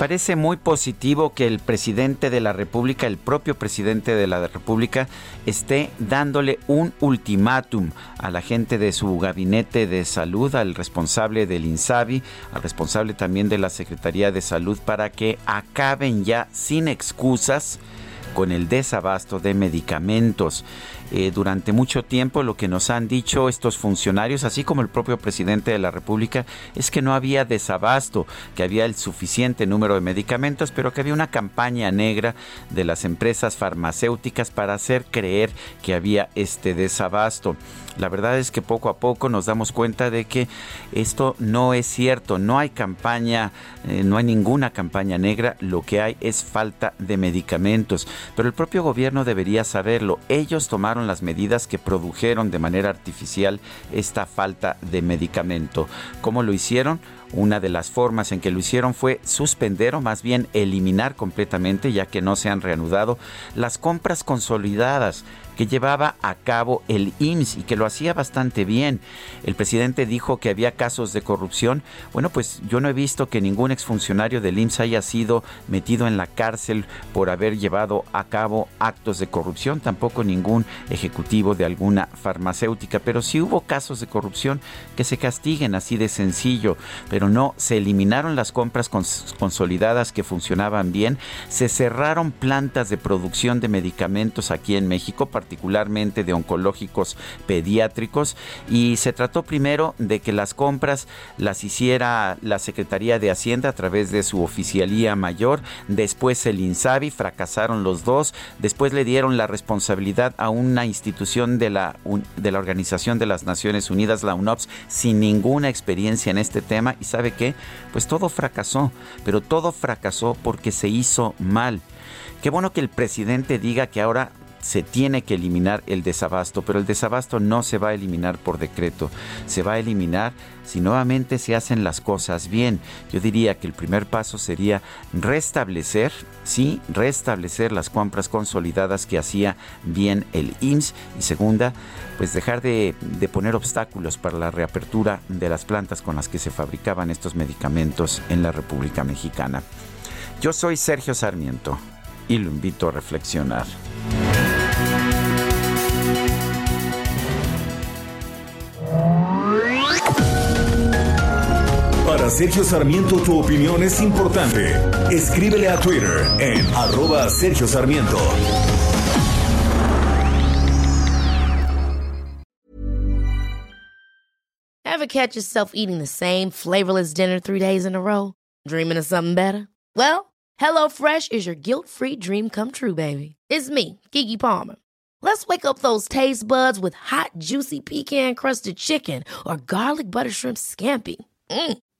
Parece muy positivo que el presidente de la República, el propio presidente de la República, esté dándole un ultimátum a la gente de su gabinete de salud, al responsable del INSABI, al responsable también de la Secretaría de Salud, para que acaben ya sin excusas con el desabasto de medicamentos. Eh, durante mucho tiempo lo que nos han dicho estos funcionarios, así como el propio presidente de la República, es que no había desabasto, que había el suficiente número de medicamentos, pero que había una campaña negra de las empresas farmacéuticas para hacer creer que había este desabasto. La verdad es que poco a poco nos damos cuenta de que esto no es cierto, no hay campaña, eh, no hay ninguna campaña negra, lo que hay es falta de medicamentos. Pero el propio gobierno debería saberlo. Ellos tomaron las medidas que produjeron de manera artificial esta falta de medicamento. ¿Cómo lo hicieron? Una de las formas en que lo hicieron fue suspender o más bien eliminar completamente, ya que no se han reanudado, las compras consolidadas que llevaba a cabo el IMSS y que lo hacía bastante bien. El presidente dijo que había casos de corrupción. Bueno, pues yo no he visto que ningún exfuncionario del IMSS haya sido metido en la cárcel por haber llevado a cabo actos de corrupción, tampoco ningún ejecutivo de alguna farmacéutica, pero sí hubo casos de corrupción que se castiguen así de sencillo, pero no se eliminaron las compras consolidadas que funcionaban bien, se cerraron plantas de producción de medicamentos aquí en México, de oncológicos pediátricos, y se trató primero de que las compras las hiciera la Secretaría de Hacienda a través de su oficialía mayor, después el INSABI, fracasaron los dos, después le dieron la responsabilidad a una institución de la, de la Organización de las Naciones Unidas, la UNOPS, sin ninguna experiencia en este tema, y sabe qué, pues todo fracasó, pero todo fracasó porque se hizo mal. Qué bueno que el presidente diga que ahora se tiene que eliminar el desabasto, pero el desabasto no se va a eliminar por decreto, se va a eliminar si nuevamente se hacen las cosas bien. Yo diría que el primer paso sería restablecer, sí, restablecer las compras consolidadas que hacía bien el IMSS y segunda, pues dejar de, de poner obstáculos para la reapertura de las plantas con las que se fabricaban estos medicamentos en la República Mexicana. Yo soy Sergio Sarmiento y lo invito a reflexionar. Sergio Sarmiento tu opinión es importante. Escríbele a Twitter en arroba Sergio Sarmiento. Ever catch yourself eating the same flavorless dinner three days in a row? Dreaming of something better? Well, HelloFresh is your guilt-free dream come true, baby. It's me, Kiki Palmer. Let's wake up those taste buds with hot, juicy pecan-crusted chicken or garlic butter shrimp scampi. Mm.